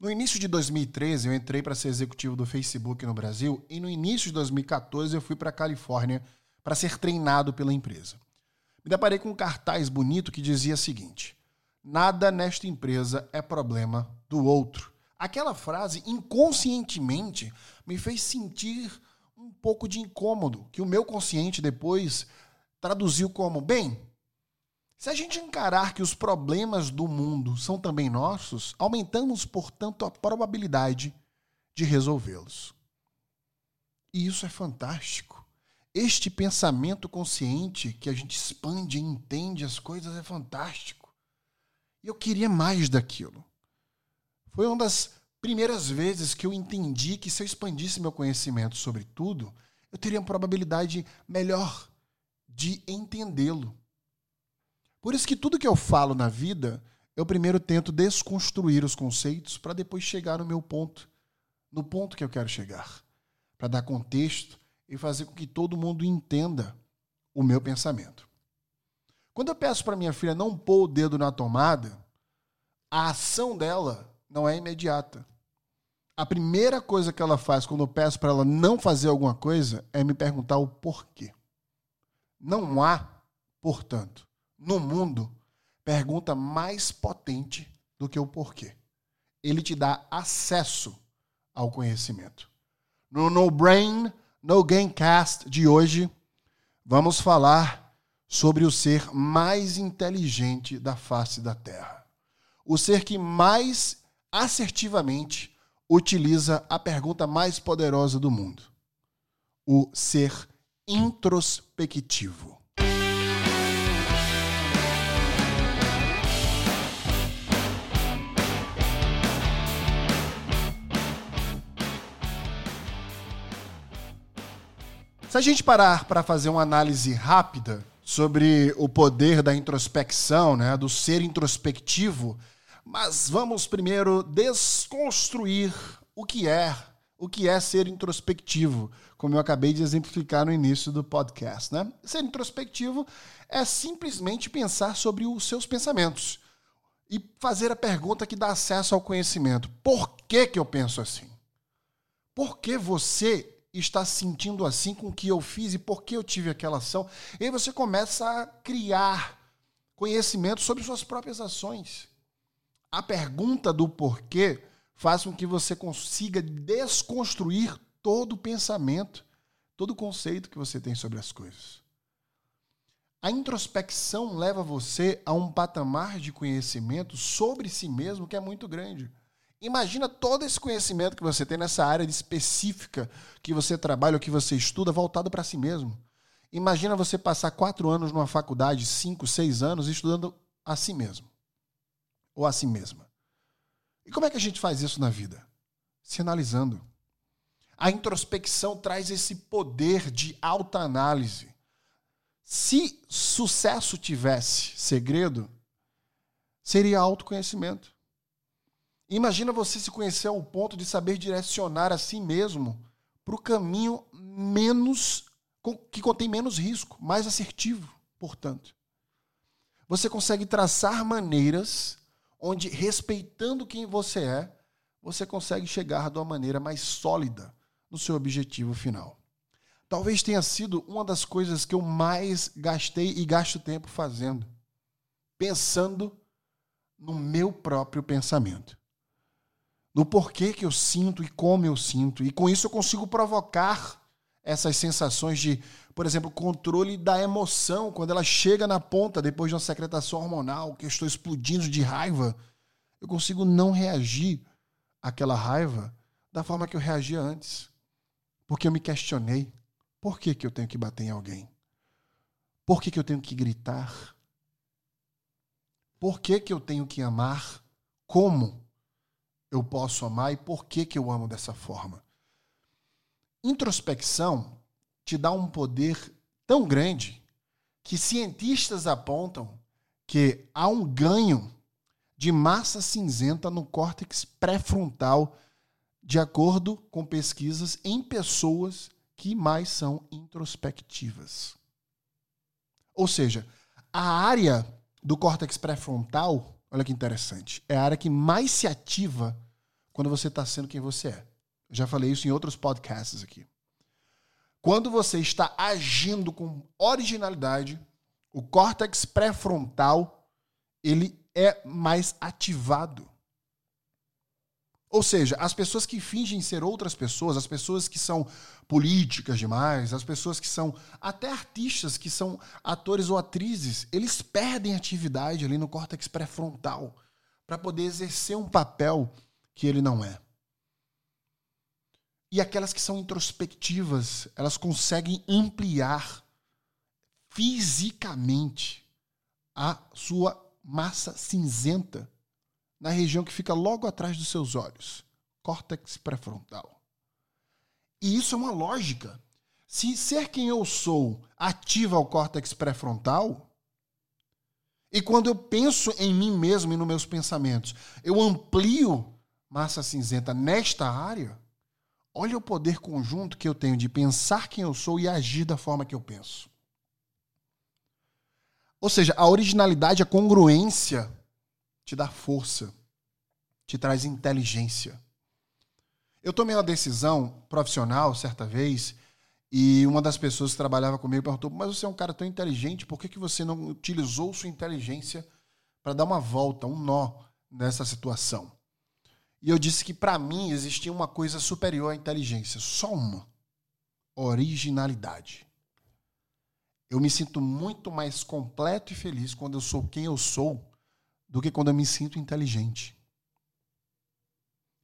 No início de 2013, eu entrei para ser executivo do Facebook no Brasil e no início de 2014 eu fui para a Califórnia para ser treinado pela empresa. Me deparei com um cartaz bonito que dizia o seguinte: Nada nesta empresa é problema do outro. Aquela frase inconscientemente me fez sentir um pouco de incômodo, que o meu consciente depois traduziu como: bem, se a gente encarar que os problemas do mundo são também nossos, aumentamos, portanto, a probabilidade de resolvê-los. E isso é fantástico. Este pensamento consciente que a gente expande e entende as coisas é fantástico. E eu queria mais daquilo. Foi uma das primeiras vezes que eu entendi que se eu expandisse meu conhecimento sobre tudo, eu teria uma probabilidade melhor de entendê-lo. Por isso que tudo que eu falo na vida, eu primeiro tento desconstruir os conceitos para depois chegar no meu ponto, no ponto que eu quero chegar, para dar contexto e fazer com que todo mundo entenda o meu pensamento. Quando eu peço para minha filha não pôr o dedo na tomada, a ação dela não é imediata. A primeira coisa que ela faz quando eu peço para ela não fazer alguma coisa é me perguntar o porquê. Não há, portanto, no mundo pergunta mais potente do que o porquê. Ele te dá acesso ao conhecimento. No No Brain, No Gamecast de hoje, vamos falar sobre o ser mais inteligente da face da Terra. O ser que mais assertivamente utiliza a pergunta mais poderosa do mundo: o ser introspectivo. Se a gente parar para fazer uma análise rápida sobre o poder da introspecção, né, do ser introspectivo, mas vamos primeiro desconstruir o que é, o que é ser introspectivo, como eu acabei de exemplificar no início do podcast, né? Ser introspectivo é simplesmente pensar sobre os seus pensamentos e fazer a pergunta que dá acesso ao conhecimento. Por que que eu penso assim? Por que você está sentindo assim com o que eu fiz e por que eu tive aquela ação. E aí você começa a criar conhecimento sobre suas próprias ações. A pergunta do porquê faz com que você consiga desconstruir todo o pensamento, todo o conceito que você tem sobre as coisas. A introspecção leva você a um patamar de conhecimento sobre si mesmo que é muito grande. Imagina todo esse conhecimento que você tem nessa área específica que você trabalha ou que você estuda voltado para si mesmo. Imagina você passar quatro anos numa faculdade, cinco, seis anos, estudando a si mesmo. Ou a si mesma. E como é que a gente faz isso na vida? Se analisando. A introspecção traz esse poder de alta análise. Se sucesso tivesse segredo, seria autoconhecimento. Imagina você se conhecer ao ponto de saber direcionar a si mesmo para o caminho menos que contém menos risco, mais assertivo, portanto. Você consegue traçar maneiras onde, respeitando quem você é, você consegue chegar de uma maneira mais sólida no seu objetivo final. Talvez tenha sido uma das coisas que eu mais gastei e gasto tempo fazendo, pensando no meu próprio pensamento no porquê que eu sinto e como eu sinto. E com isso eu consigo provocar essas sensações de, por exemplo, controle da emoção, quando ela chega na ponta depois de uma secretação hormonal, que eu estou explodindo de raiva, eu consigo não reagir àquela raiva da forma que eu reagia antes. Porque eu me questionei. Por que, que eu tenho que bater em alguém? Por que, que eu tenho que gritar? Por que, que eu tenho que amar? Como? Eu posso amar e por que, que eu amo dessa forma. Introspecção te dá um poder tão grande que cientistas apontam que há um ganho de massa cinzenta no córtex pré-frontal, de acordo com pesquisas em pessoas que mais são introspectivas. Ou seja, a área do córtex pré-frontal Olha que interessante. É a área que mais se ativa quando você está sendo quem você é. Eu já falei isso em outros podcasts aqui. Quando você está agindo com originalidade, o córtex pré-frontal ele é mais ativado. Ou seja, as pessoas que fingem ser outras pessoas, as pessoas que são políticas demais, as pessoas que são até artistas, que são atores ou atrizes, eles perdem atividade ali no córtex pré-frontal para poder exercer um papel que ele não é. E aquelas que são introspectivas, elas conseguem ampliar fisicamente a sua massa cinzenta na região que fica logo atrás dos seus olhos, córtex pré-frontal. E isso é uma lógica. Se ser quem eu sou ativa o córtex pré-frontal, e quando eu penso em mim mesmo e nos meus pensamentos, eu amplio massa cinzenta nesta área, olha o poder conjunto que eu tenho de pensar quem eu sou e agir da forma que eu penso. Ou seja, a originalidade, a congruência te dá força, te traz inteligência. Eu tomei uma decisão profissional certa vez e uma das pessoas que trabalhava comigo perguntou: Mas você é um cara tão inteligente, por que, que você não utilizou sua inteligência para dar uma volta, um nó nessa situação? E eu disse que para mim existia uma coisa superior à inteligência, só uma: originalidade. Eu me sinto muito mais completo e feliz quando eu sou quem eu sou do que quando eu me sinto inteligente.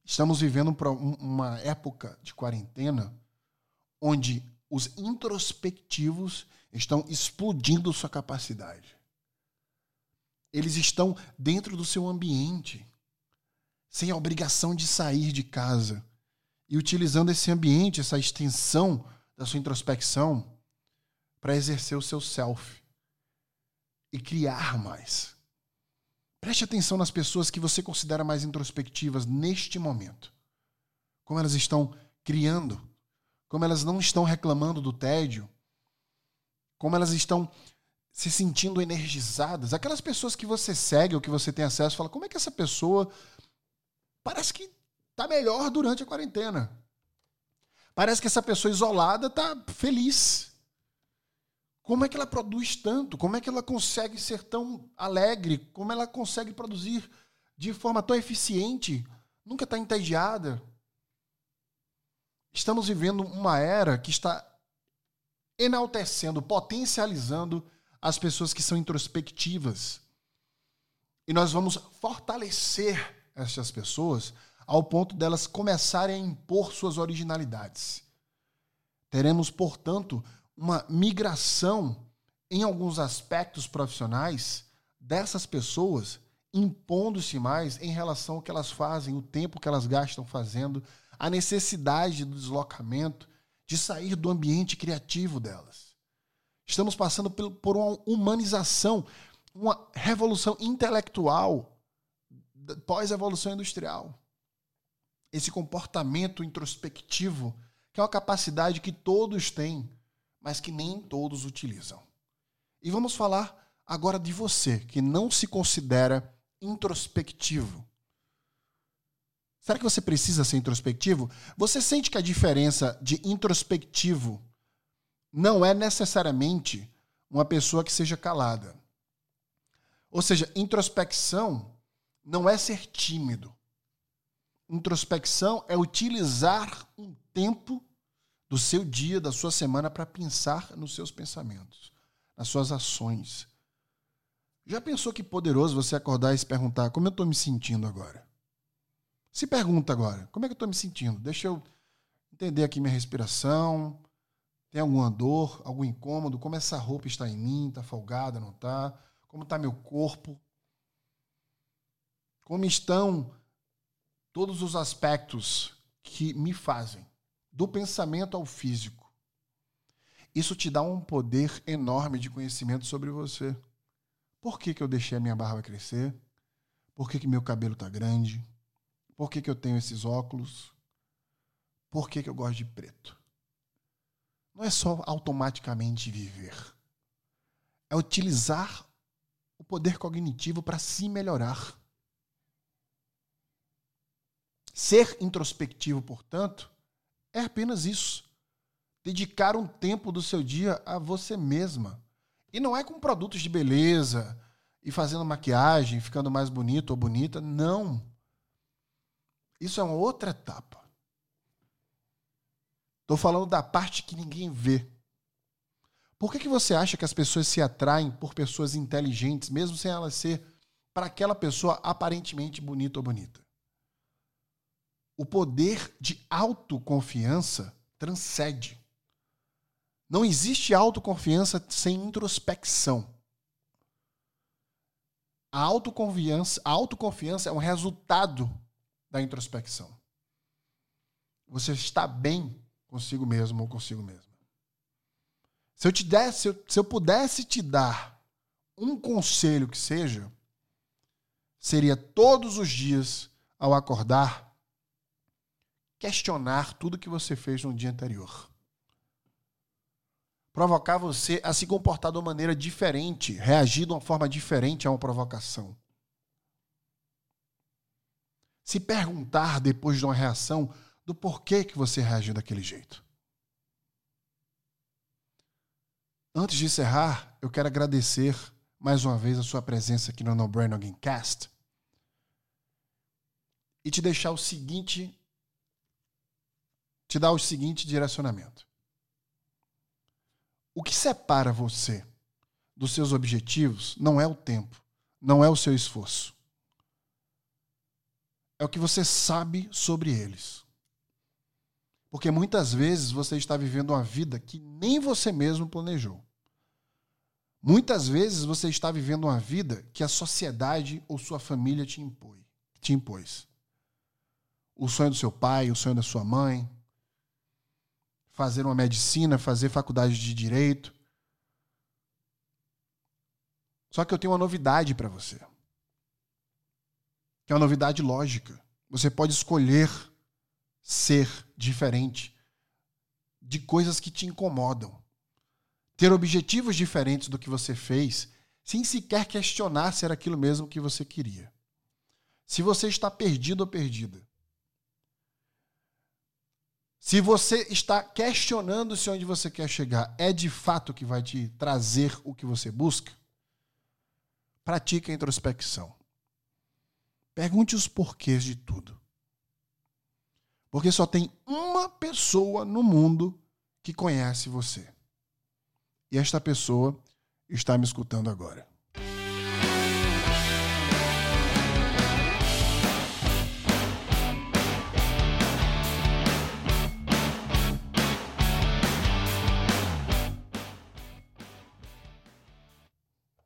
Estamos vivendo uma época de quarentena onde os introspectivos estão explodindo sua capacidade. Eles estão dentro do seu ambiente, sem a obrigação de sair de casa e utilizando esse ambiente, essa extensão da sua introspecção para exercer o seu self e criar mais. Preste atenção nas pessoas que você considera mais introspectivas neste momento. Como elas estão criando, como elas não estão reclamando do tédio, como elas estão se sentindo energizadas. Aquelas pessoas que você segue ou que você tem acesso, fala: como é que essa pessoa parece que está melhor durante a quarentena? Parece que essa pessoa isolada está feliz. Como é que ela produz tanto? Como é que ela consegue ser tão alegre? Como ela consegue produzir de forma tão eficiente? Nunca está entediada. Estamos vivendo uma era que está enaltecendo, potencializando as pessoas que são introspectivas. E nós vamos fortalecer essas pessoas ao ponto delas começarem a impor suas originalidades. Teremos, portanto, uma migração em alguns aspectos profissionais dessas pessoas impondo-se mais em relação ao que elas fazem, o tempo que elas gastam fazendo, a necessidade do deslocamento, de sair do ambiente criativo delas. Estamos passando por uma humanização, uma revolução intelectual pós-evolução industrial. Esse comportamento introspectivo, que é uma capacidade que todos têm, mas que nem todos utilizam. E vamos falar agora de você, que não se considera introspectivo. Será que você precisa ser introspectivo? Você sente que a diferença de introspectivo não é necessariamente uma pessoa que seja calada. Ou seja, introspecção não é ser tímido. Introspecção é utilizar um tempo do seu dia, da sua semana, para pensar nos seus pensamentos, nas suas ações. Já pensou que poderoso você acordar e se perguntar como eu estou me sentindo agora? Se pergunta agora, como é que eu estou me sentindo? Deixa eu entender aqui minha respiração. Tem alguma dor, algum incômodo? Como essa roupa está em mim? Está folgada, não está? Como está meu corpo? Como estão todos os aspectos que me fazem do pensamento ao físico. Isso te dá um poder enorme de conhecimento sobre você. Por que, que eu deixei a minha barba crescer? Por que, que meu cabelo está grande? Por que, que eu tenho esses óculos? Por que, que eu gosto de preto? Não é só automaticamente viver. É utilizar o poder cognitivo para se melhorar. Ser introspectivo, portanto, é apenas isso. Dedicar um tempo do seu dia a você mesma. E não é com produtos de beleza e fazendo maquiagem, ficando mais bonito ou bonita. Não. Isso é uma outra etapa. Estou falando da parte que ninguém vê. Por que, que você acha que as pessoas se atraem por pessoas inteligentes, mesmo sem elas ser para aquela pessoa aparentemente bonita ou bonita? O poder de autoconfiança transcende. Não existe autoconfiança sem introspecção. A autoconfiança, a autoconfiança é um resultado da introspecção. Você está bem consigo mesmo ou consigo mesmo. Se eu te desse, se eu, se eu pudesse te dar um conselho que seja, seria todos os dias ao acordar questionar tudo que você fez no dia anterior. Provocar você a se comportar de uma maneira diferente, reagir de uma forma diferente a uma provocação. Se perguntar depois de uma reação do porquê que você reagiu daquele jeito. Antes de encerrar, eu quero agradecer mais uma vez a sua presença aqui no No Brain Again Cast e te deixar o seguinte te dar o seguinte direcionamento. O que separa você dos seus objetivos não é o tempo, não é o seu esforço. É o que você sabe sobre eles. Porque muitas vezes você está vivendo uma vida que nem você mesmo planejou. Muitas vezes você está vivendo uma vida que a sociedade ou sua família te, impõe, te impôs. O sonho do seu pai, o sonho da sua mãe, fazer uma medicina, fazer faculdade de direito. Só que eu tenho uma novidade para você. Que é uma novidade lógica. Você pode escolher ser diferente de coisas que te incomodam. Ter objetivos diferentes do que você fez, sem sequer questionar se era aquilo mesmo que você queria. Se você está perdido ou perdida, se você está questionando se onde você quer chegar é de fato que vai te trazer o que você busca, pratique a introspecção. Pergunte os porquês de tudo. Porque só tem uma pessoa no mundo que conhece você. E esta pessoa está me escutando agora.